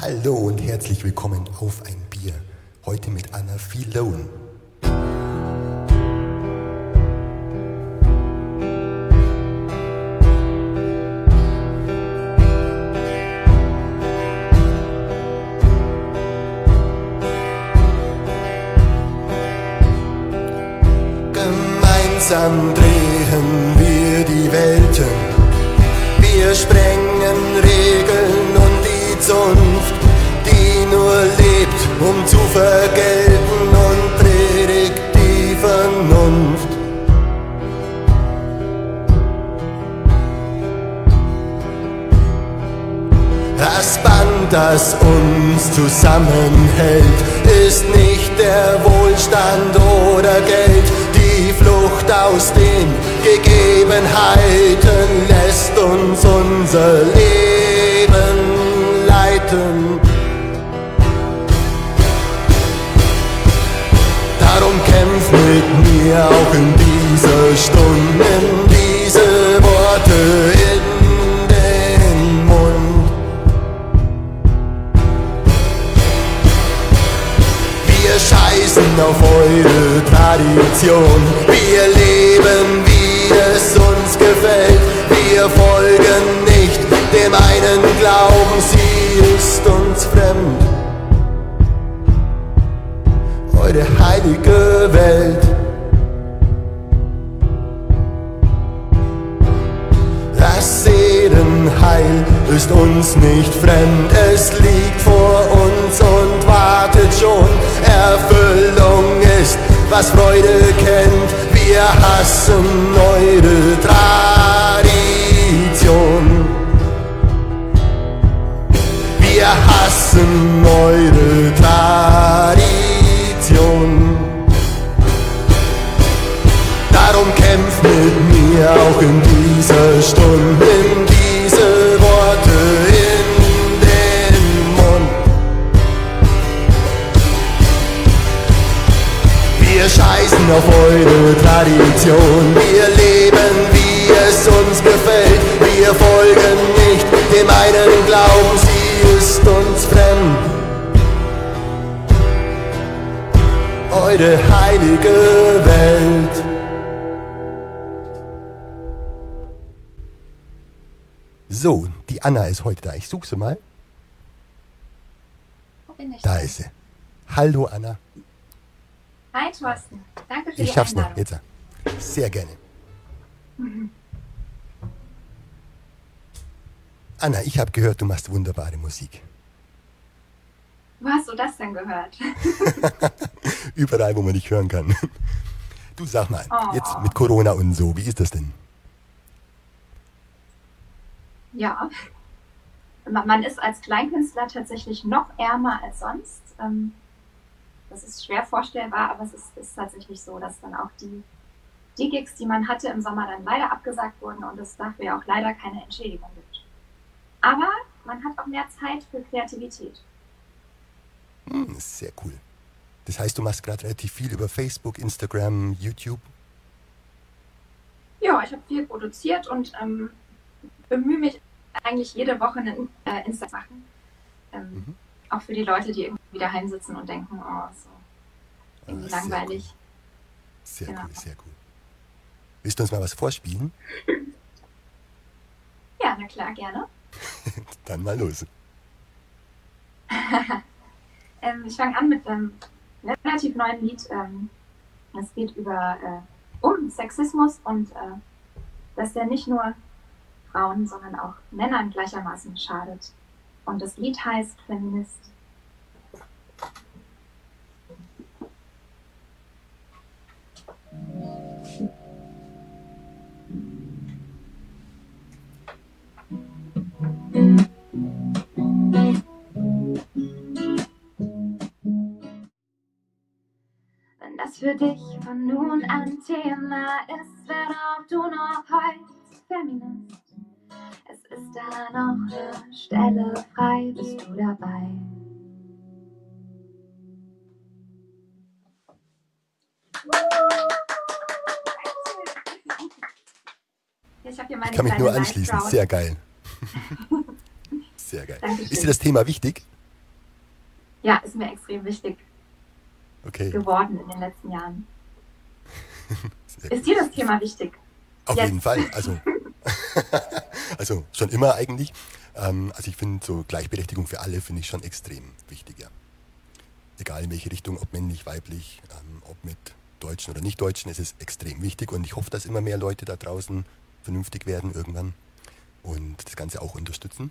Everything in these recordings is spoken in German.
Hallo und herzlich willkommen auf ein Bier. Heute mit Anna Filone. Worte in den Mund. Wir scheißen auf eure Tradition. Wir leben, wie es uns gefällt. Wir folgen nicht dem einen Glauben, sie ist uns fremd. Eure heilige Welt. Ist uns nicht fremd, es liegt vor uns und wartet schon. Erfüllung ist, was Freude kennt. Wir hassen eure Tradition. Wir hassen eure Tradition. Darum kämpft mit mir auch in dieser Stunde, auf eure Tradition, wir leben, wie es uns gefällt. Wir folgen nicht dem einen Glauben, sie ist uns fremd. Eure heilige Welt. So, die Anna ist heute da. Ich suche sie mal. Wo bin ich? Da ist sie. Hallo Anna. Hi Thorsten, danke für Ich die schaff's noch. Jetzt. Sehr gerne. Anna, ich habe gehört, du machst wunderbare Musik. Wo hast du das denn gehört? Überall, wo man dich hören kann. Du sag mal, Oh. jetzt mit Corona und so, wie ist das denn? ja, man man ist als Kleinkünstler tatsächlich noch ärmer als sonst. Das ist schwer vorstellbar, aber es ist, ist tatsächlich so, dass dann auch die, die Gigs, die man hatte im Sommer, dann leider abgesagt wurden und es dafür ja auch leider keine Entschädigung gibt. Aber man hat auch mehr Zeit für Kreativität. Hm, das ist sehr cool. Das heißt, du machst gerade relativ viel über Facebook, Instagram, YouTube. Ja, ich habe viel produziert und ähm, bemühe mich eigentlich jede Woche einen äh, Insta zu machen. Ähm, Mhm. Auch für die Leute, die irgendwie daheim sitzen und denken, oh, so irgendwie Ah, sehr langweilig. Sehr Genau. cool, sehr cool. Willst du uns mal was vorspielen? Ja, na klar, gerne. Dann mal los. Ähm, ich fange an mit einem relativ neuen Lied. Ähm, es geht über äh, um Sexismus und äh, dass der nicht nur Frauen, sondern auch Männern gleichermaßen schadet. Und das Lied heißt Feminist. Wenn das für dich von nun an Thema ist, werde auch du noch heute Feminist. Es ist da noch eine Stelle frei, bist du dabei? Ich, hab hier meine Ich kann mich nur anschließen. Sehr geil. Sehr geil. Dankeschön. Ist dir das Thema wichtig? ja, ist mir extrem wichtig okay. geworden in den letzten Jahren. ist dir das Thema wichtig? Auf Jetzt. jeden Fall. Also, also schon immer eigentlich. Ähm, also ich finde so Gleichberechtigung für alle finde ich schon extrem wichtig, ja. Egal in welche Richtung, ob männlich, weiblich, ähm, ob mit Deutschen oder Nicht-Deutschen, es ist extrem wichtig und ich hoffe, dass immer mehr Leute da draußen vernünftig werden irgendwann und das Ganze auch unterstützen.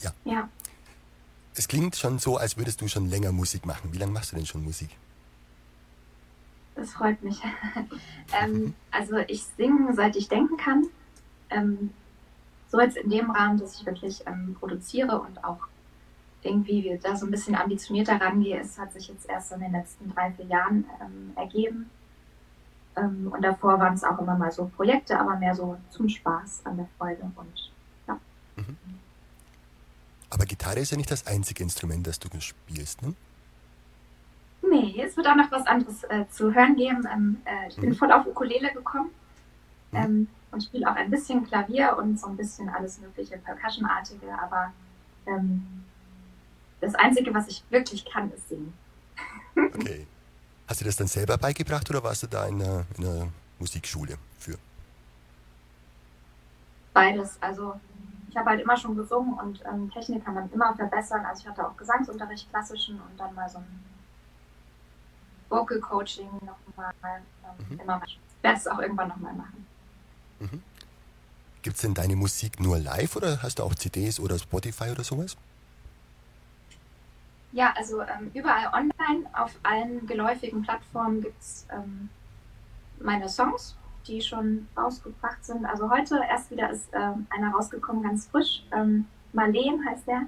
Ja. Ja. Es klingt schon so, als würdest du schon länger Musik machen. Wie lange machst du denn schon Musik? Das freut mich. ähm, also ich singe, seit ich denken kann. Ähm, so jetzt in dem Rahmen, dass ich wirklich ähm, produziere und auch irgendwie da so ein bisschen ambitionierter rangehe, es hat sich jetzt erst in den letzten drei, vier Jahren ähm, ergeben. Ähm, und davor waren es auch immer mal so Projekte, aber mehr so zum Spaß an der Freude und. Aber Gitarre ist ja nicht das einzige Instrument, das du spielst, ne? Nee, es wird auch noch was anderes äh, zu hören geben. Ähm, äh, ich bin mhm. voll auf Ukulele gekommen mhm. ähm, und spiele auch ein bisschen Klavier und so ein bisschen alles mögliche Percussion-artige, aber ähm, das Einzige, was ich wirklich kann, ist singen. Okay. Hast du das dann selber beigebracht oder warst du da in einer, in einer Musikschule für? Beides. Also ich habe halt immer schon gesungen und ähm, Technik kann man immer verbessern. Also ich hatte auch Gesangsunterricht, klassischen und dann mal so ein Vocal Coaching nochmal. Ähm, mhm. Immer. Ich werde es auch irgendwann nochmal machen. Mhm. Gibt es denn deine Musik nur live oder hast du auch CDs oder Spotify oder sowas? Ja, also ähm, überall online, auf allen geläufigen Plattformen gibt es ähm, meine Songs, die schon rausgebracht sind. Also heute erst wieder ist ähm, einer rausgekommen, ganz frisch. Ähm, Marleen heißt der.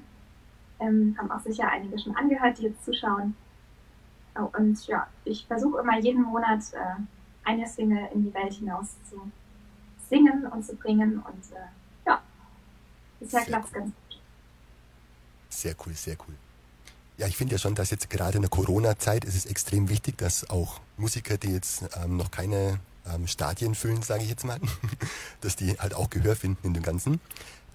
Ähm, haben auch sicher einige schon angehört, die jetzt zuschauen. Oh, und ja, ich versuche immer jeden Monat äh, eine Single in die Welt hinaus zu singen und zu bringen. Und äh, ja, bisher klappt es ganz gut. Sehr cool, sehr cool. Ja, ich finde ja schon, dass jetzt gerade in der Corona-Zeit ist es extrem wichtig, dass auch Musiker, die jetzt ähm, noch keine ähm, Stadien füllen, sage ich jetzt mal, dass die halt auch Gehör finden in dem Ganzen.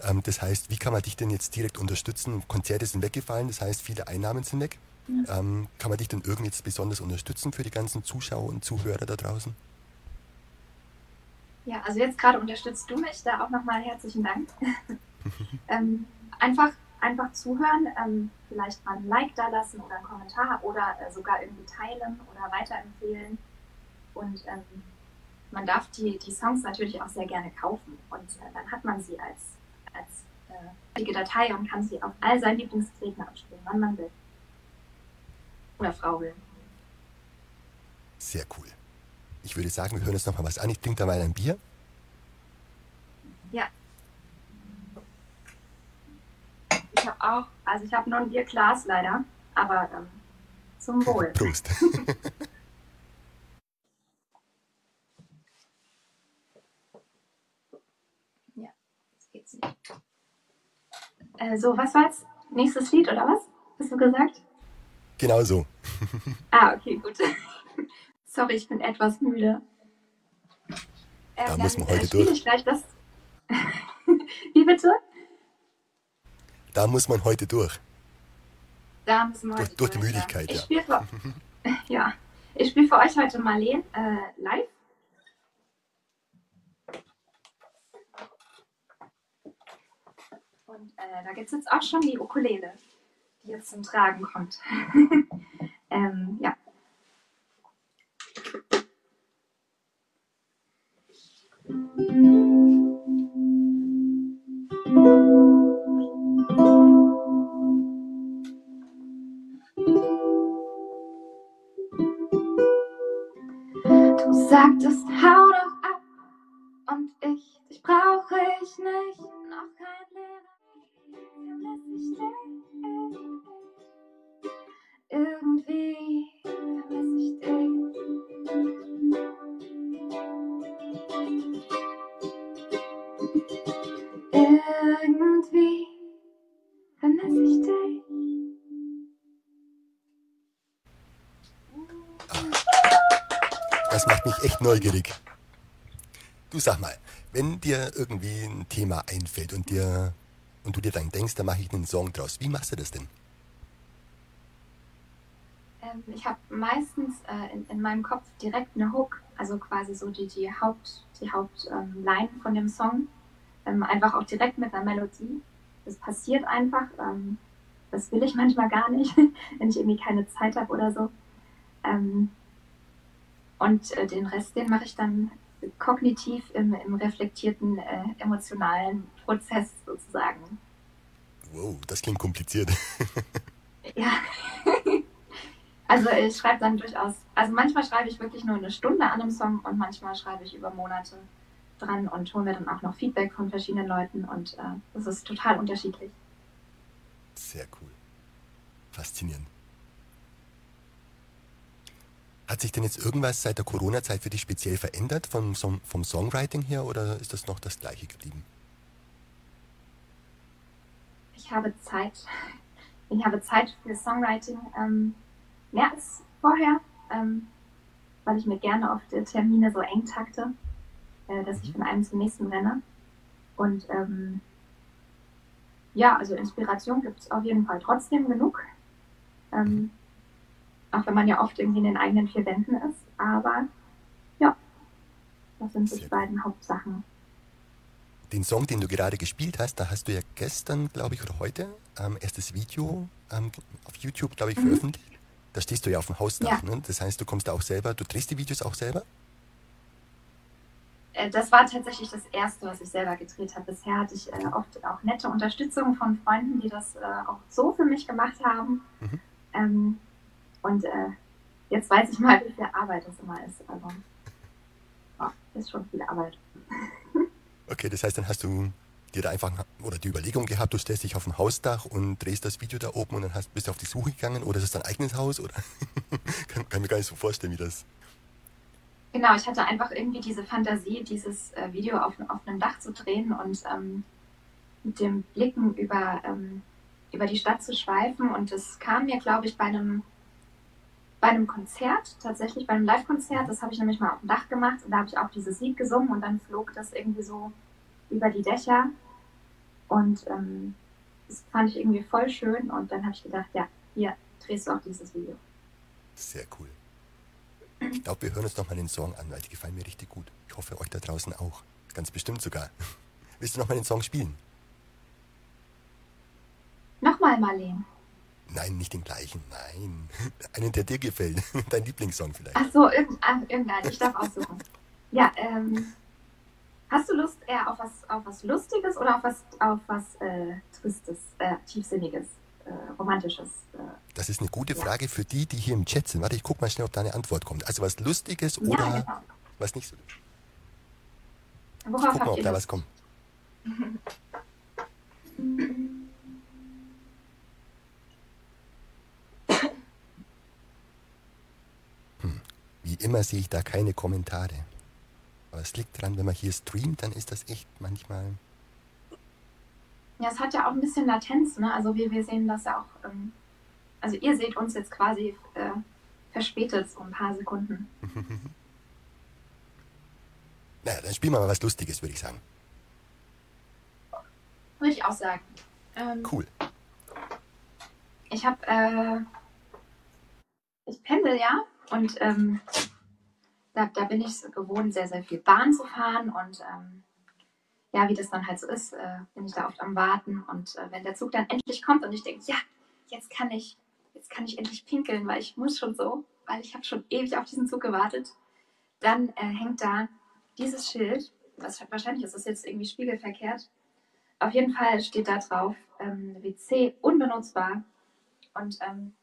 Ähm, das heißt, wie kann man dich denn jetzt direkt unterstützen? Konzerte sind weggefallen, das heißt, viele Einnahmen sind weg. Ja. Ähm, kann man dich denn irgendwie jetzt besonders unterstützen für die ganzen Zuschauer und Zuhörer da draußen? Ja, also jetzt gerade unterstützt du mich, da auch nochmal herzlichen Dank. ähm, einfach einfach zuhören, ähm, vielleicht mal ein Like da lassen oder einen Kommentar oder äh, sogar irgendwie teilen oder weiterempfehlen. Und ähm, man darf die, die Songs natürlich auch sehr gerne kaufen und äh, dann hat man sie als, als äh, Datei und kann sie auf all seinen Lieblingsgeräten abspielen, wann man will. Oder Frau will. Sehr cool. Ich würde sagen, wir hören uns noch mal was an. Ich trinke da mal ein Bier. Ja, Ich habe auch, also ich habe nur ein Bierglas leider, aber ähm, zum Wohl. Prost. ja, jetzt geht's nicht. Äh, so, was war jetzt? Nächstes Lied oder was? Hast du gesagt? Genau so. ah, okay, gut. Sorry, ich bin etwas müde. Äh, da muss man heute äh, durch. Gleich das. Wie bitte? Da muss man heute durch. Da müssen wir durch, heute durch, die Müdigkeit, ja. Ich ja. Für, ja. Ich spiele für euch heute Marleen äh, live. Und äh, da gibt es jetzt auch schon die Ukulele, die jetzt zum Tragen kommt. ähm, ja. Macht mich echt neugierig. Du sag mal, wenn dir irgendwie ein Thema einfällt und dir und du dir dann denkst, da mache ich einen Song draus, wie machst du das denn? Ähm, ich habe meistens äh, in, in, meinem Kopf direkt eine Hook, also quasi so die, die Haupt, die Hauptline ähm, von dem Song. Ähm, einfach auch direkt mit einer Melodie. Das passiert einfach. Ähm, das will ich manchmal gar nicht, wenn ich irgendwie keine Zeit habe oder so. Ähm, und äh, den Rest, den mache ich dann kognitiv im, im reflektierten äh, emotionalen Prozess sozusagen. Wow, das klingt kompliziert. ja. also ich schreibe dann durchaus, also manchmal schreibe ich wirklich nur eine Stunde an einem Song und manchmal schreibe ich über Monate dran und hole mir dann auch noch Feedback von verschiedenen Leuten und äh, das ist total unterschiedlich. Sehr cool. Faszinierend. Hat sich denn jetzt irgendwas seit der Corona-Zeit für dich speziell verändert vom, vom Songwriting her oder ist das noch das gleiche geblieben? Ich habe Zeit. Ich habe Zeit für Songwriting ähm, mehr als vorher, ähm, weil ich mir gerne auf die Termine so eng takte, äh, dass ich mhm. von einem zum nächsten renne. Und ähm, ja, also Inspiration gibt es auf jeden Fall trotzdem genug. Ähm, auch wenn man ja oft irgendwie in den eigenen vier Wänden ist. Aber ja, das sind die beiden Hauptsachen. Den Song, den du gerade gespielt hast, da hast du ja gestern, glaube ich, oder heute ähm, erstes Video ähm, auf YouTube, glaube ich, mhm. veröffentlicht. Da stehst du ja auf dem Hausdach. Ja. Ne? Das heißt, du kommst da auch selber, du drehst die Videos auch selber? Äh, das war tatsächlich das erste, was ich selber gedreht habe. Bisher hatte ich äh, oft auch nette Unterstützung von Freunden, die das äh, auch so für mich gemacht haben. Mhm. Ähm, und äh, jetzt weiß ich mal, wie viel Arbeit das immer ist. Also, oh, ist schon viel Arbeit. okay, das heißt, dann hast du dir da einfach oder die Überlegung gehabt, du stellst dich auf dem Hausdach und drehst das Video da oben und dann hast, bist du auf die Suche gegangen oder ist es dein eigenes Haus oder kann, kann mir gar nicht so vorstellen, wie das Genau, ich hatte einfach irgendwie diese Fantasie, dieses äh, Video auf, auf einem Dach zu drehen und ähm, mit dem Blicken über, ähm, über die Stadt zu schweifen. Und es kam mir, glaube ich, bei einem, bei einem Konzert, tatsächlich bei einem Live-Konzert, das habe ich nämlich mal auf dem Dach gemacht und da habe ich auch dieses Lied gesungen und dann flog das irgendwie so über die Dächer. Und ähm, das fand ich irgendwie voll schön und dann habe ich gedacht, ja, hier drehst du auch dieses Video. Sehr cool. Ich glaube, wir hören uns noch mal den Song an, weil die gefallen mir richtig gut. Ich hoffe, euch da draußen auch. Ganz bestimmt sogar. Willst du noch mal den Song spielen? Nochmal, Marlene. Nein, nicht den gleichen. Nein. Einen, der dir gefällt. Dein Lieblingssong vielleicht. Ach so, irgendeinen. Ich darf aussuchen. Ja, ähm. Hast du Lust eher auf was, auf was Lustiges oder auf was, auf was äh, Tristes, äh, Tiefsinniges? äh, Romantisches. Äh, das ist eine gute ja. Frage für die, die hier im Chat sind. Warte, ich gucke mal schnell, ob da eine Antwort kommt. Also was Lustiges oder ja, genau. was nicht so. Worauf ich guck mal, ob da was kommt. immer sehe ich da keine Kommentare. Aber es liegt daran, wenn man hier streamt, dann ist das echt manchmal ja, es hat ja auch ein bisschen Latenz, ne? Also wir, wir sehen das ja auch, ähm, also ihr seht uns jetzt quasi äh, verspätet um ein paar Sekunden. naja, dann spielen wir mal was Lustiges, würde ich sagen. Würde ich auch sagen. Ähm, cool. Ich habe, äh, ich pendel ja und ähm, da, da bin ich gewohnt, sehr, sehr viel Bahn zu fahren und ähm, ja, wie das dann halt so ist, äh, bin ich da oft am Warten. Und äh, wenn der Zug dann endlich kommt und ich denke, ja, jetzt kann ich, jetzt kann ich endlich pinkeln, weil ich muss schon so, weil ich habe schon ewig auf diesen Zug gewartet, dann äh, hängt da dieses Schild, was wahrscheinlich ist das jetzt irgendwie spiegelverkehrt. Auf jeden Fall steht da drauf ähm, WC unbenutzbar. Und ähm,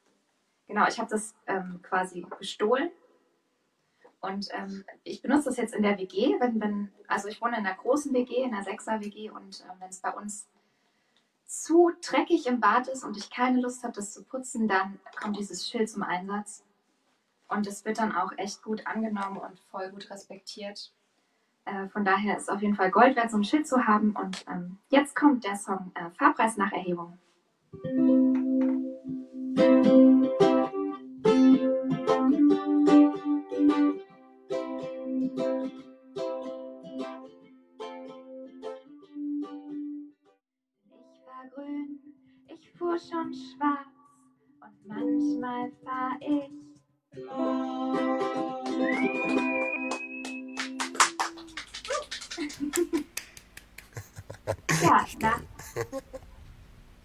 genau, ich habe das ähm, quasi gestohlen und ähm, ich benutze das jetzt in der WG, wenn, wenn, also ich wohne in einer großen WG, in einer Sechser-WG und äh, wenn es bei uns zu dreckig im Bad ist und ich keine Lust habe, das zu putzen, dann kommt dieses Schild zum Einsatz. Und es wird dann auch echt gut angenommen und voll gut respektiert. Äh, von daher ist auf jeden Fall Gold wert, so ein Schild zu haben. Und ähm, jetzt kommt der Song äh, Fahrpreis nach Erhebung. Schon schwarz und Manchmal fahr ich. ja, nach,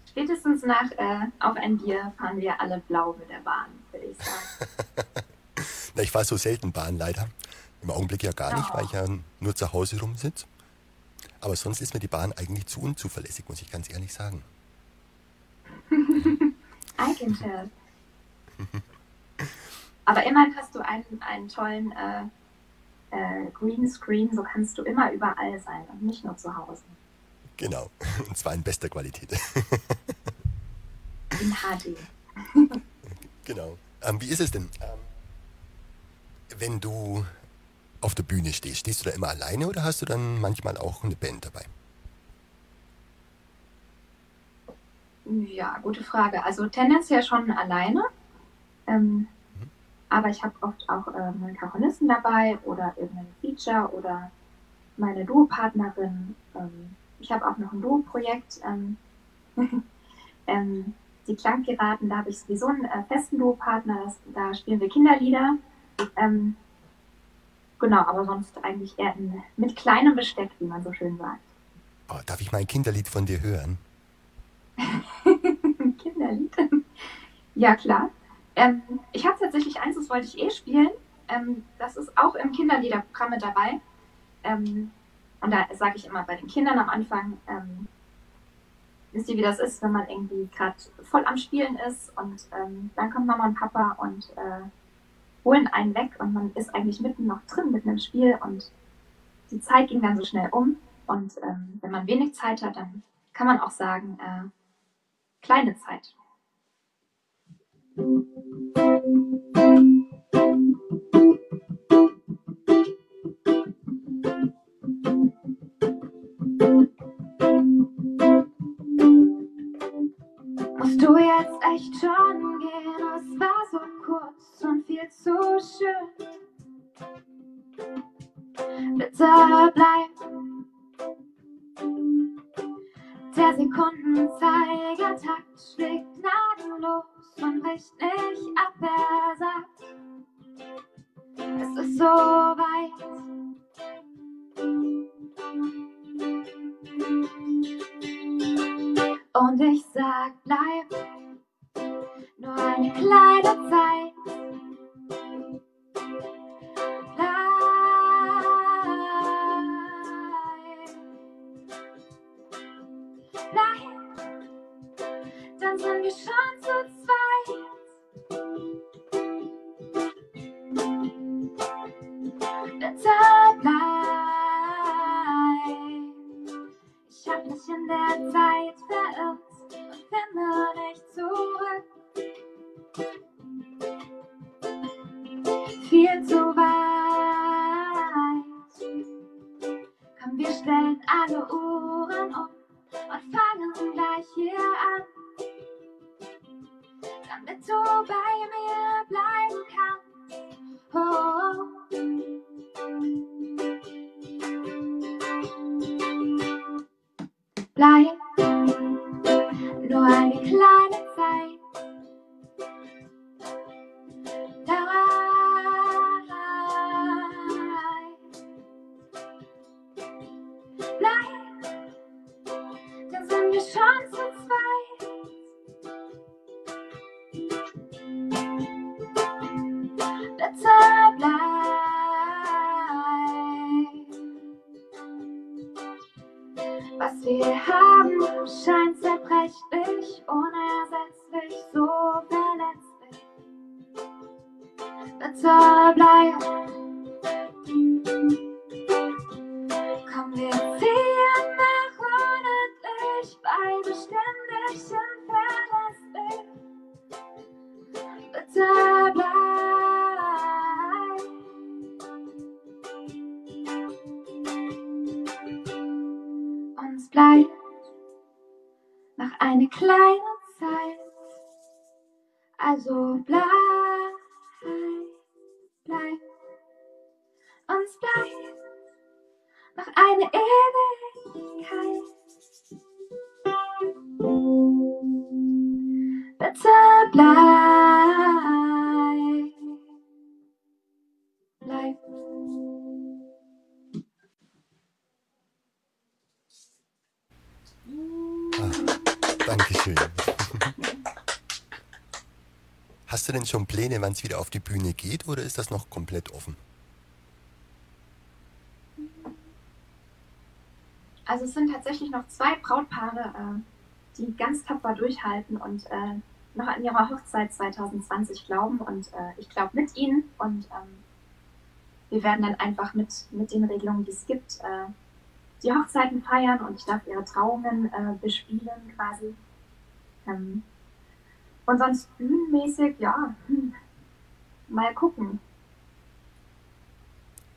spätestens nach äh, Auf ein Bier fahren wir alle blau mit der Bahn, würde ich sagen. Na, ich fahre so selten Bahn leider. Im Augenblick ja gar nicht, Oh. weil ich ja nur zu Hause rumsitze. Aber sonst ist mir die Bahn eigentlich zu unzuverlässig, muss ich ganz ehrlich sagen. I can tell. Aber immerhin hast du einen, einen tollen äh, äh, Greenscreen, so kannst du immer überall sein und nicht nur zu Hause. Genau. Und zwar in bester Qualität. In HD. genau. Ähm, wie ist es denn, ähm, wenn du auf der Bühne stehst? Stehst du da immer alleine oder hast du dann manchmal auch eine Band dabei? Ja, gute Frage. Also tendenziell schon alleine. Ähm, aber ich habe oft auch äh, einen Karonisten dabei oder irgendein Feature oder meine Duopartnerin. Ähm, ich habe auch noch ein Duo-Projekt. Ähm, ähm, die Klangpiraten, da habe ich sowieso einen äh, festen Duopartner. Da spielen wir Kinderlieder. Ähm, genau, aber sonst eigentlich eher in, mit kleinem Besteck, wie man so schön sagt. Oh, darf ich mal ein Kinderlied von dir hören? Kinderlied. ja, klar. Ähm, ich habe tatsächlich eins, das wollte ich eh spielen. Ähm, das ist auch im Kinderliederprogramm mit dabei. Ähm, und da sage ich immer bei den Kindern am Anfang, ähm, wisst ihr, wie das ist, wenn man irgendwie gerade voll am Spielen ist und ähm, dann kommt Mama und Papa und äh, holen einen weg und man ist eigentlich mitten noch drin, mitten im Spiel und die Zeit ging dann so schnell um. Und ähm, wenn man wenig Zeit hat, dann kann man auch sagen, äh, kleine Zeit. Musst du jetzt echt schon gehen? Es war so kurz und viel zu schön. Bitte bleib. Der Schlägt gnadenlos und bricht nicht ab. Er sagt, es ist so Dann haben, scheint zerbrechlich, unersetzlich, so verletzlich. Bitte bleib. Komm, wir denn wann es wieder auf die Bühne geht oder ist das noch komplett offen? Also es sind tatsächlich noch zwei Brautpaare, äh, die ganz tapfer durchhalten und äh, noch an ihrer Hochzeit 2020 glauben und äh, ich glaube mit ihnen und ähm, wir werden dann einfach mit, mit den Regelungen, die es gibt, äh, die Hochzeiten feiern und ich darf ihre Trauungen äh, bespielen quasi. Ähm, und sonst bühnenmäßig, ja, hm, mal gucken.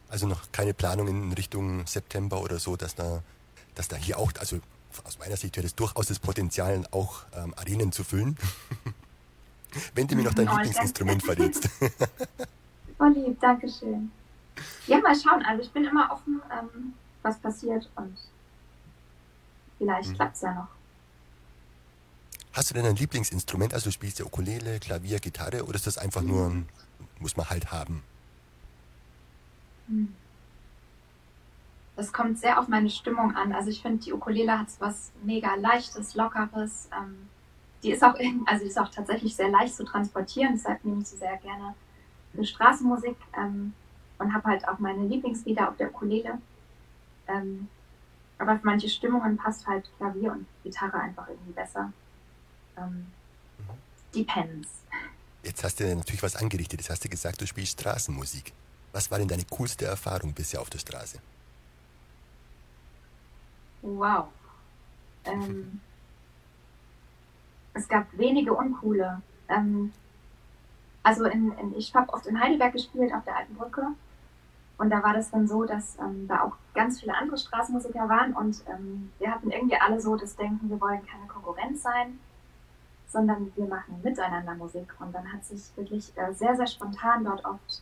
Also noch keine Planung in Richtung September oder so, dass da, dass da hier auch, also aus meiner Sicht wäre es durchaus das Potenzial, auch ähm, Arenen zu füllen. Wenn du mir noch dein Oh, Lieblingsinstrument verrätst. Oh lieb, Dankeschön. Ja, mal schauen. Also ich bin immer offen, ähm, was passiert und vielleicht Mhm. klappt's ja noch. Hast du denn ein Lieblingsinstrument? Also spielst du Ukulele, Klavier, Gitarre oder ist das einfach nur, ein- muss man halt haben? Hm. Das kommt sehr auf meine Stimmung an. Also ich finde, die Ukulele hat was mega leichtes, lockeres. Ähm, die ist auch, also die ist auch tatsächlich sehr leicht zu transportieren. Deshalb nehme ich sie sehr gerne für Straßenmusik ähm, und habe halt auch meine Lieblingslieder auf der Ukulele. Ähm, aber für manche Stimmungen passt halt Klavier und Gitarre einfach irgendwie besser. Ähm, depends. Jetzt hast du natürlich was angerichtet. Jetzt hast du gesagt, du spielst Straßenmusik. Was war denn deine coolste Erfahrung bisher auf der Straße? Wow. Ähm, es gab wenige uncoole. Ähm, also in, in, ich habe oft in Heidelberg gespielt, auf der Alten Brücke. Und da war das dann so, dass ähm, da auch ganz viele andere Straßenmusiker waren und ähm, wir hatten irgendwie alle so das Denken, wir wollen keine Konkurrenz sein, sondern wir machen miteinander Musik. Und dann hat sich wirklich äh, sehr, sehr spontan dort oft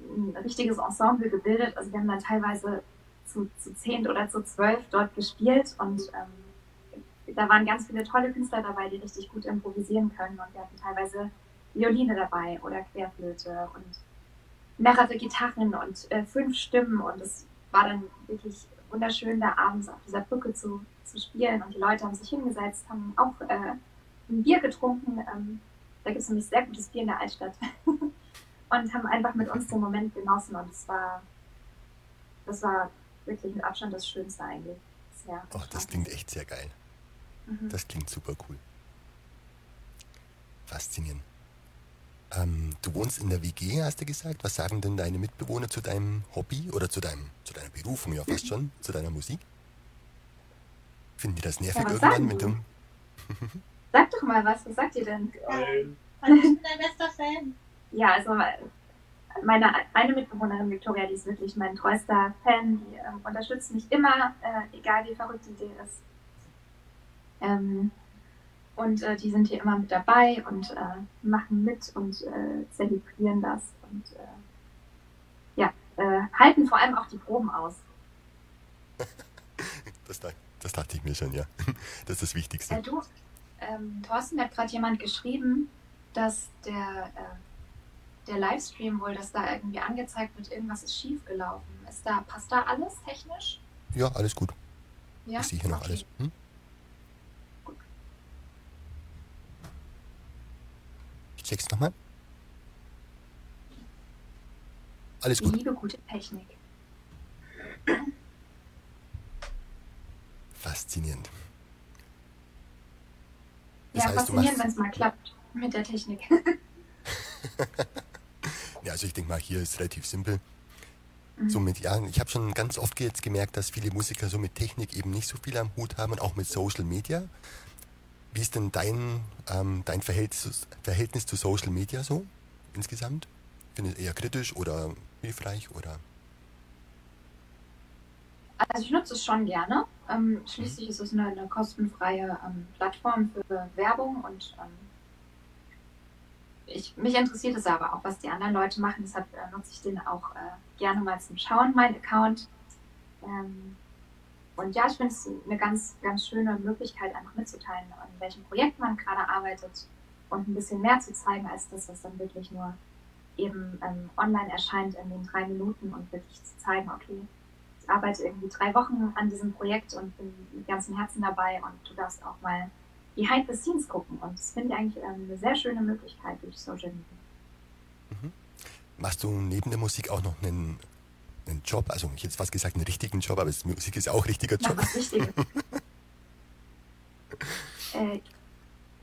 ein richtiges Ensemble gebildet. Also wir haben dann teilweise zu, zu zehn oder zu zwölf dort gespielt und ähm, da waren ganz viele tolle Künstler dabei, die richtig gut improvisieren können und wir hatten teilweise Violine dabei oder Querflöte und mehrere Gitarren und äh, fünf Stimmen und es war dann wirklich wunderschön, da abends auf dieser Brücke zu, zu spielen und die Leute haben sich hingesetzt, haben auch äh, ein Bier getrunken. Ähm, da gibt es nämlich sehr gutes Bier in der Altstadt und haben einfach mit uns den Moment genossen und es war, das war wirklich mit Abstand das Schönste eigentlich bisher. Oh, das klingt echt sehr geil. Mhm. Das klingt super cool. Faszinierend. Ähm, du wohnst in der WG, hast du gesagt. Was sagen denn deine Mitbewohner zu deinem Hobby oder zu, deinem, zu deiner Berufung, ja fast schon, zu deiner Musik? Finden die das nervig Ja, irgendwann mit dem? Sag doch mal was, was sagt ihr denn? Geil. Und ich bin dein bester Fan. Ja, also meine eine Mitbewohnerin Victoria, die ist wirklich mein treuester Fan, die ähm, unterstützt mich immer, äh, egal wie verrückt die Idee ist. Ähm, und äh, die sind hier immer mit dabei und äh, machen mit und äh, zelebrieren das und äh, ja, äh, halten vor allem auch die Proben aus. Das, da- das dachte ich mir schon, ja. Das ist das Wichtigste. Äh, du, ähm, Thorsten hat gerade jemand geschrieben, dass der, äh, der Livestream wohl, dass da irgendwie angezeigt wird, irgendwas ist schief gelaufen. Ist da, passt da alles technisch? Ja, alles gut. Ja? Ich sehe hier noch Okay. alles. Hm? Ich check's nochmal. Alles Ich gut. liebe gute Technik. Faszinierend. Ja, heißt, du faszinierend, wenn es mal klappt mit der Technik. Ja, also ich denke mal, hier ist relativ simpel. Mhm. Somit, ja, ich habe schon ganz oft jetzt gemerkt, dass viele Musiker so mit Technik eben nicht so viel am Hut haben und auch mit Social Media. Wie ist denn dein, ähm, dein Verhältnis, Verhältnis zu Social Media so insgesamt? Findest du eher kritisch oder hilfreich oder? Also ich nutze es schon gerne. Ähm, schließlich ist es eine, eine kostenfreie ähm, Plattform für Werbung und ähm, ich, mich interessiert es aber auch, was die anderen Leute machen. Deshalb äh, nutze ich den auch äh, gerne mal zum Schauen, mein Account. Ähm, und ja, ich finde es eine ganz, ganz schöne Möglichkeit, einfach mitzuteilen, an welchem Projekt man gerade arbeitet und ein bisschen mehr zu zeigen, als das, was dann wirklich nur eben ähm, online erscheint in den drei Minuten und wirklich zu zeigen, okay, ich arbeite irgendwie drei Wochen an diesem Projekt und bin mit ganzem Herzen dabei und du darfst auch mal behind the scenes gucken. Und das finde ich eigentlich ähm, eine sehr schöne Möglichkeit durch Social Media. Mhm. Machst du neben der Musik auch noch einen, einen Job? Also ich hätte fast gesagt einen richtigen Job, aber Musik ist ja auch ein richtiger Job. was Richtiges. äh,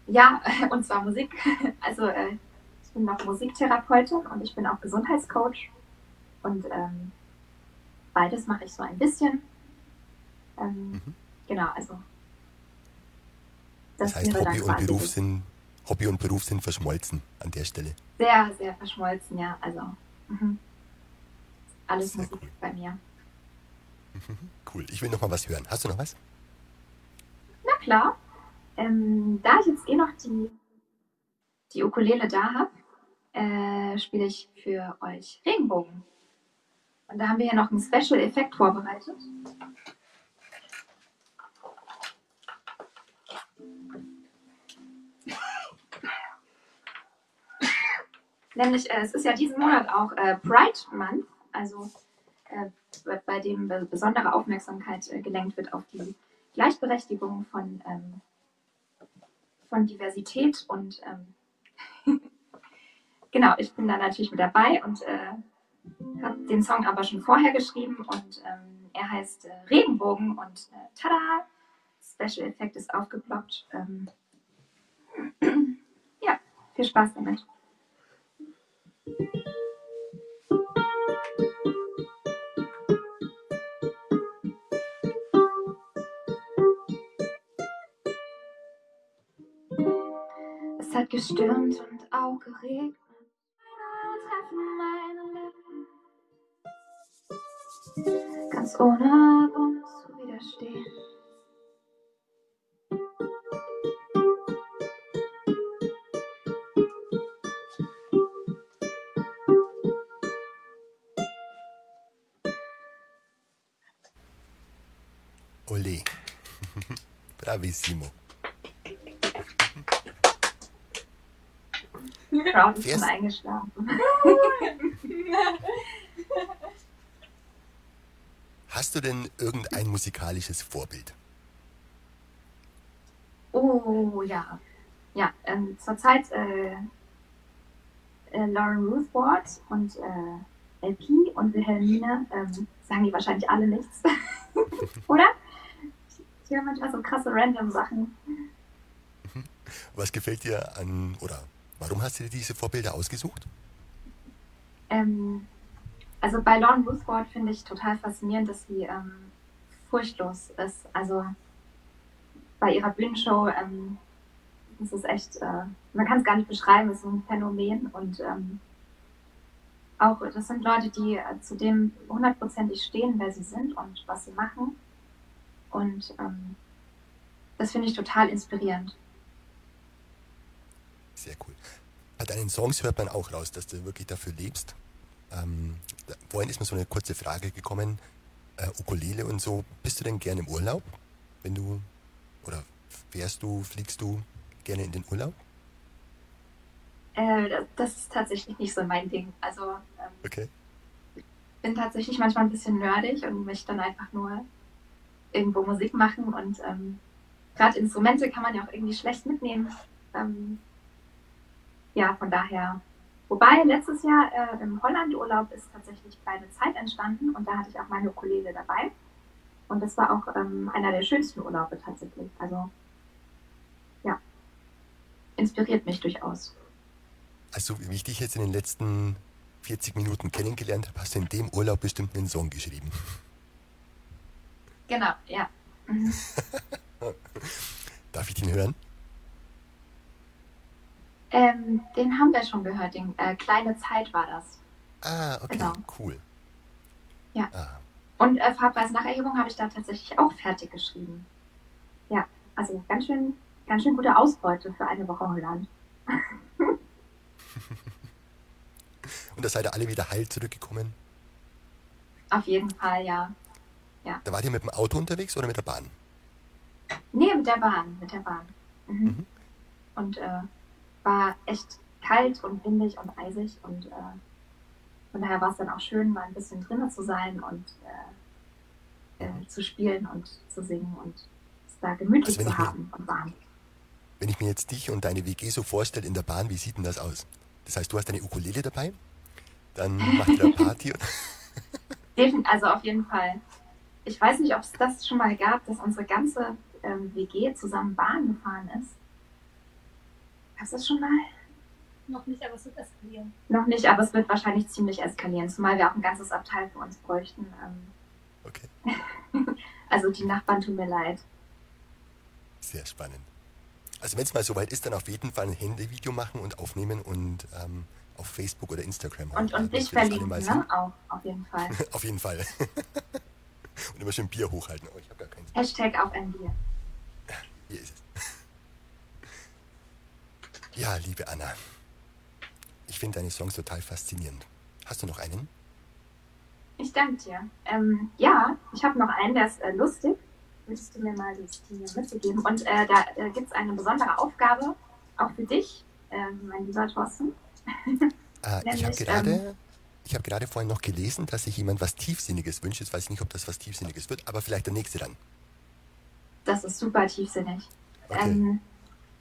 ja, und zwar Musik. Also äh, ich bin noch Musiktherapeutin und ich bin auch Gesundheitscoach. Und ähm, beides mache ich so ein bisschen. Ähm, mhm. Genau, also. Das, das heißt, Hobby und, Beruf sind, Hobby und Beruf sind verschmolzen an der Stelle. Sehr, sehr verschmolzen, ja. Also mhm. alles sehr Musik cool. bei mir. Mhm. Cool. Ich will noch mal was hören. Hast du noch was? Na klar. Ähm, da ich jetzt eh noch die, die Ukulele da habe, äh, spiele ich für euch Regenbogen. Und da haben wir ja noch einen Special-Effekt vorbereitet. Nämlich, äh, es ist ja diesen Monat auch äh, Pride Month, also äh, bei dem besondere Aufmerksamkeit äh, gelenkt wird auf die Gleichberechtigung von, ähm, von Diversität und ähm, genau, ich bin da natürlich mit dabei und äh, habe den Song aber schon vorher geschrieben und ähm, er heißt äh, Regenbogen und äh, tada, Special Effekt ist aufgeploppt. Ähm, ja, viel Spaß damit. Es hat gestürmt und auch geregnet. Ganz ohne Grund zu widerstehen. Ole. Bravissimo. Ist schon eingeschlafen. Hast du denn irgendein musikalisches Vorbild? Oh ja. Ja, ähm, zurzeit äh, äh, Lauren Ruth Ward und äh, LP und Wilhelmine ähm, sagen die wahrscheinlich alle nichts. Oder? Ich höre manchmal so krasse random Sachen. Was gefällt dir an, oder warum hast du dir diese Vorbilder ausgesucht? Ähm, also bei Lauren Ruthford finde ich total faszinierend, dass sie ähm, furchtlos ist. Also bei ihrer Bühnenshow, ähm, das ist echt, äh, man kann es gar nicht beschreiben, es ist so ein Phänomen und ähm, auch, das sind Leute, die äh, zu dem hundertprozentig stehen, wer sie sind und was sie machen. Und ähm, das finde ich total inspirierend. Sehr cool. Bei deinen Songs hört man auch raus, dass du wirklich dafür lebst. Ähm, vorhin ist mir so eine kurze Frage gekommen, äh, Ukulele und so. Bist du denn gerne im Urlaub? Wenn du, oder fährst du, fliegst du gerne in den Urlaub? Äh, das ist tatsächlich nicht so mein Ding. Also, ähm, okay. ich bin tatsächlich manchmal ein bisschen nerdig und möchte dann einfach nur irgendwo Musik machen und ähm, gerade Instrumente kann man ja auch irgendwie schlecht mitnehmen. Ähm, ja, von daher Wobei letztes Jahr äh, im Holland-Urlaub ist tatsächlich kleine Zeit entstanden und da hatte ich auch meine Ukulele dabei. Und das war auch ähm, einer der schönsten Urlaube tatsächlich. Also ja, inspiriert mich durchaus. Also wie ich dich jetzt in den letzten 40 Minuten kennengelernt habe, hast du in dem Urlaub bestimmt einen Song geschrieben. Genau, ja. Mhm. Darf ich den hören? Ähm, den haben wir schon gehört, den, äh, Kleine Zeit war das. Ah, okay, genau. cool. Ja. Ah. Und äh, Fahrpreis nach Erhebung habe ich da tatsächlich auch fertig geschrieben. Ja, also ganz schön, ganz schön gute Ausbeute für eine Woche Holland. Und da seid ihr alle wieder heil zurückgekommen? Auf jeden Fall, ja. Ja. Da wart ihr mit dem Auto unterwegs oder mit der Bahn? Nee, mit der Bahn, mit der Bahn. Mhm. Mhm. Und äh, war echt kalt und windig und eisig und äh, von daher war es dann auch schön, mal ein bisschen drinnen zu sein und äh, äh, zu spielen und zu singen und es da gemütlich Also zu ich mir- haben und warm. Wenn ich mir jetzt dich und deine WG so vorstelle in der Bahn, wie sieht denn das aus? Das heißt, du hast deine Ukulele dabei, dann macht ihr da Party. Also auf jeden Fall. Ich weiß nicht, ob es das schon mal gab, dass unsere ganze ähm, WG zusammen Bahn gefahren ist. Gab es das schon mal? Noch nicht, aber es wird eskalieren. Noch nicht, aber es wird wahrscheinlich ziemlich eskalieren, zumal wir auch ein ganzes Abteil für uns bräuchten. Ähm, Okay, also die Nachbarn tun mir leid. sehr spannend. Also wenn es mal soweit ist, dann auf jeden Fall ein Handyvideo machen und aufnehmen und ähm, auf Facebook oder Instagram Und, und dich verlinken, ne? Auch, auf jeden Fall. Auf jeden Fall. und immer schön Bier hochhalten. Oh, ich habe gar keins. Hashtag auf ein Bier. Hier ist es. Ja, liebe Anna, ich finde deine Songs total faszinierend. Hast du noch einen? Ich danke dir. Ähm, ja, ich habe noch einen, der ist äh, lustig. Würdest du mir mal die, die mitgegeben? Und äh, da, da gibt es eine besondere Aufgabe, auch für dich, ähm, mein lieber Thorsten. Äh, ich habe gerade, ich habe gerade vorhin noch gelesen, dass sich jemand was Tiefsinniges wünscht. Jetzt weiß ich nicht, ob das was Tiefsinniges wird, aber vielleicht der nächste dann. Das ist super tiefsinnig. Okay. Ähm,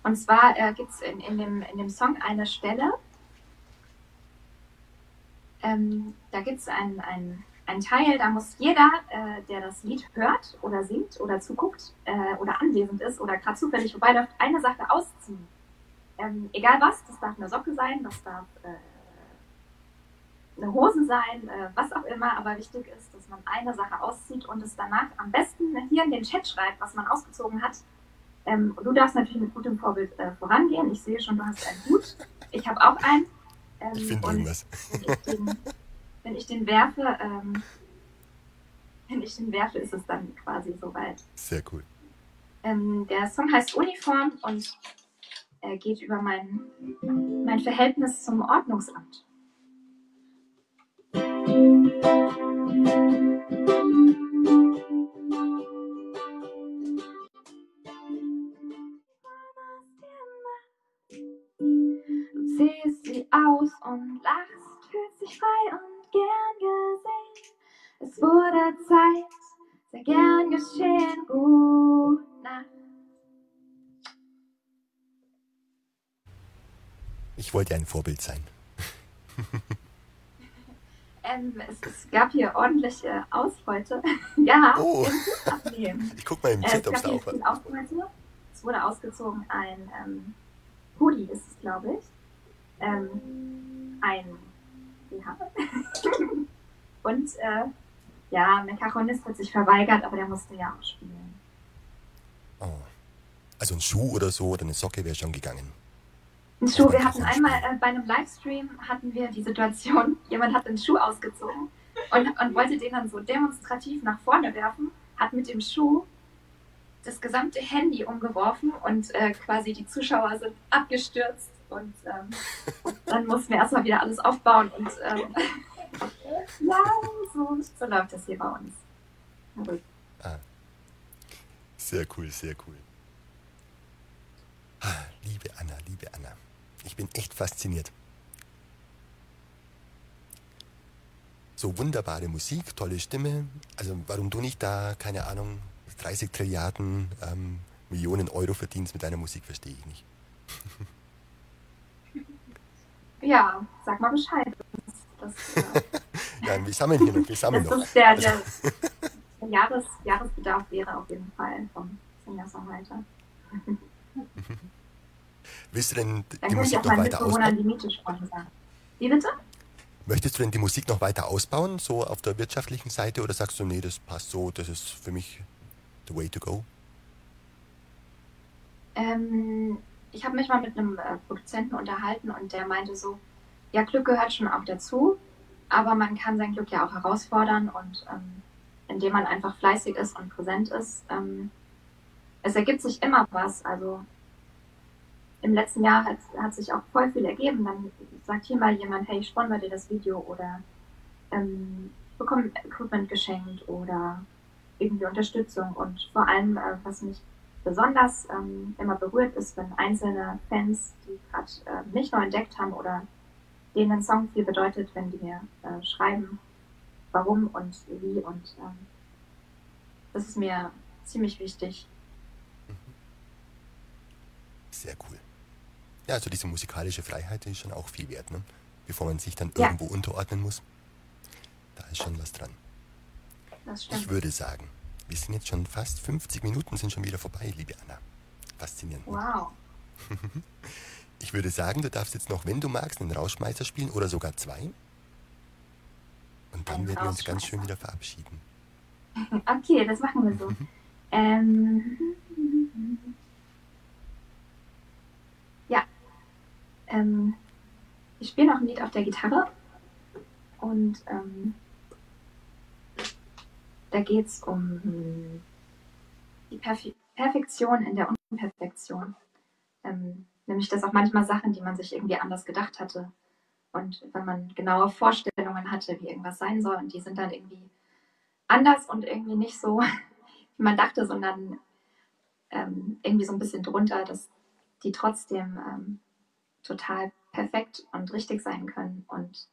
und zwar äh, gibt es in, in, dem, in dem Song eine Stelle, ähm, da gibt es einen, einen, einen Teil, da muss jeder, äh, der das Lied hört oder singt oder zuguckt äh, oder anwesend ist oder gerade zufällig vorbeiläuft, eine Sache ausziehen. Ähm, egal was, das darf eine Socke sein, das darf äh, eine Hose sein, äh, was auch immer, aber wichtig ist, dass man eine Sache auszieht und es danach am besten hier in den Chat schreibt, was man ausgezogen hat. Ähm, du darfst natürlich mit gutem Vorbild äh, vorangehen. Ich sehe schon, du hast einen Hut. Ich habe auch einen. Ähm, Ich finde irgendwas. Wenn ich den, wenn ich den werfe, ähm, wenn ich den werfe, ist es dann quasi soweit. Sehr cool. Ähm, der Song heißt Uniform und er geht über mein, mein Verhältnis zum Ordnungsamt. Du ziehst sie aus und lachst, fühlst dich frei und gern gesehen. Es wurde Zeit, sehr gern geschehen. Gut Nacht. Ich wollte ein Vorbild sein. Ähm, es, es gab hier ordentliche Ausbeute. ja, Oh. Ich guck mal im Äh, Chat, ob es da auch was. Es wurde ausgezogen ein ähm, Hoodie, ist es, glaube ich. Ähm, ein BH. Und äh, ja, mein Kachonist hat sich verweigert, aber der musste ja auch spielen. Oh. Also ein Schuh oder so oder eine Socke wäre schon gegangen. Ein Schuh, man wir hatten einmal äh, bei einem Livestream hatten wir die Situation, jemand hat den Schuh ausgezogen und, und wollte den dann so demonstrativ nach vorne werfen, hat mit dem Schuh das gesamte Handy umgeworfen und äh, quasi die Zuschauer sind abgestürzt und ähm, dann mussten wir erstmal wieder alles aufbauen und ähm, ja, so, so läuft das hier bei uns. Verrückt. Sehr cool, sehr cool. Ah, liebe Anna, liebe Anna. Ich bin echt fasziniert. So wunderbare Musik, tolle Stimme. Also warum du nicht da, keine Ahnung, 30 Trilliarden ähm, Millionen Euro verdienst mit deiner Musik, verstehe ich nicht. Ja, sag mal Bescheid. Das, das, äh, Ja, wir sammeln hier noch, wir sammeln Das noch. ist der, der, der Jahres, Jahresbedarf wäre auf jeden Fall vom Singer-Songwriter. Willst du denn Dann die ich Musik noch weiter ausbauen? die Miete sponsern. Wie bitte? Möchtest du denn die Musik noch weiter ausbauen, so auf der wirtschaftlichen Seite, oder sagst du, nee, das passt so, das ist für mich the way to go? Ähm, ich habe mich mal mit einem äh, Produzenten unterhalten und der meinte so, ja, Glück gehört schon auch dazu, aber man kann sein Glück ja auch herausfordern und ähm, indem man einfach fleißig ist und präsent ist, ähm, es ergibt sich immer was. Also im letzten Jahr hat, hat sich auch voll viel ergeben. Dann sagt hier mal jemand, hey, ich sponsere dir das Video oder ähm, bekomme Equipment geschenkt oder irgendwie Unterstützung. Und vor allem, äh, was mich besonders ähm, immer berührt ist, wenn einzelne Fans, die gerade äh, mich neu entdeckt haben oder denen ein Song viel bedeutet, wenn die mir äh, schreiben, warum und wie. Und ähm, das ist mir ziemlich wichtig. Sehr cool. Ja, also diese musikalische Freiheit ist schon auch viel wert, ne? bevor man sich dann Ja. irgendwo unterordnen muss. Da ist schon was dran. Ich würde sagen, wir sind jetzt schon fast 50 Minuten sind schon wieder vorbei, liebe Anna. Faszinierend. Wow. Ich würde sagen, du darfst jetzt noch, wenn du magst, einen Rauschmeißer spielen oder sogar zwei. Und dann werden wir uns ganz schön wieder verabschieden. Okay, das machen wir so. ähm, ja. Ähm, ich spiele noch ein Lied auf der Gitarre und ähm, da geht es um die Perfe Perfektion in der Unperfektion. Ähm, nämlich, dass auch manchmal Sachen, die man sich irgendwie anders gedacht hatte und wenn man genaue Vorstellungen hatte, wie irgendwas sein soll und die sind dann irgendwie anders und irgendwie nicht so, wie man dachte, sondern ähm, irgendwie so ein bisschen drunter, dass die trotzdem ähm, total perfekt und richtig sein können und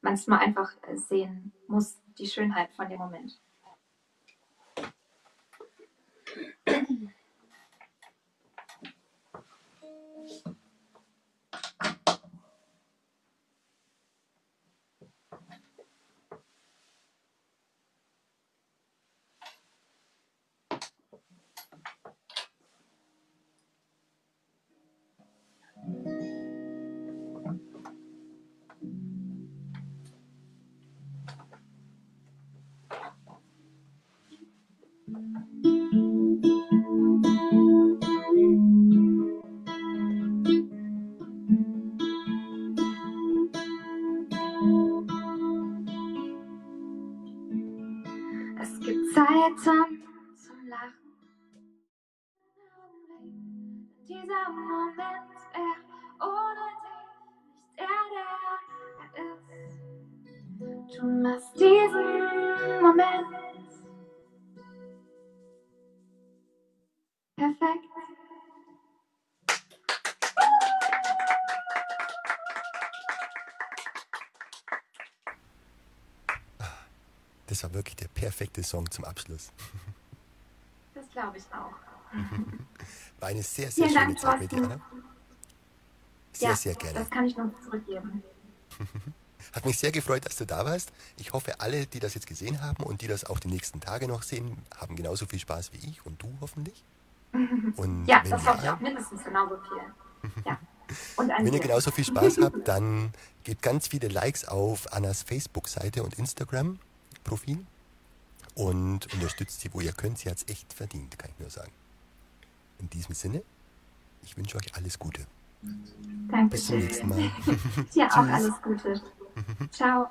man es nur einfach sehen muss, die Schönheit von dem Moment. 嗯。Dieser Moment wäre ohne dich nicht der, der er ist. Du machst diesen Moment perfekt. Das war wirklich der perfekte Song zum Abschluss. Das glaube ich auch. War eine sehr, sehr Vielen schöne Dank, Zeit mit dir. Anna. Sehr, ja, sehr gerne. Das kann ich nur zurückgeben. Hat mich sehr gefreut, dass du da warst. Ich hoffe, alle, die das jetzt gesehen haben und die das auch die nächsten Tage noch sehen, haben genauso viel Spaß wie ich und du hoffentlich. Und Ja, das hoffe ich auch mindestens genauso viel. Ja. Wenn ihr genauso viel Spaß habt, dann gebt ganz viele Likes auf Annas Facebook-Seite und Instagram-Profil und unterstützt sie, wo ihr könnt. Sie hat es echt verdient, kann ich nur sagen. In diesem Sinne, ich wünsche euch alles Gute. Danke Bis zum nächsten Mal. Dir auch alles Gute. Ciao.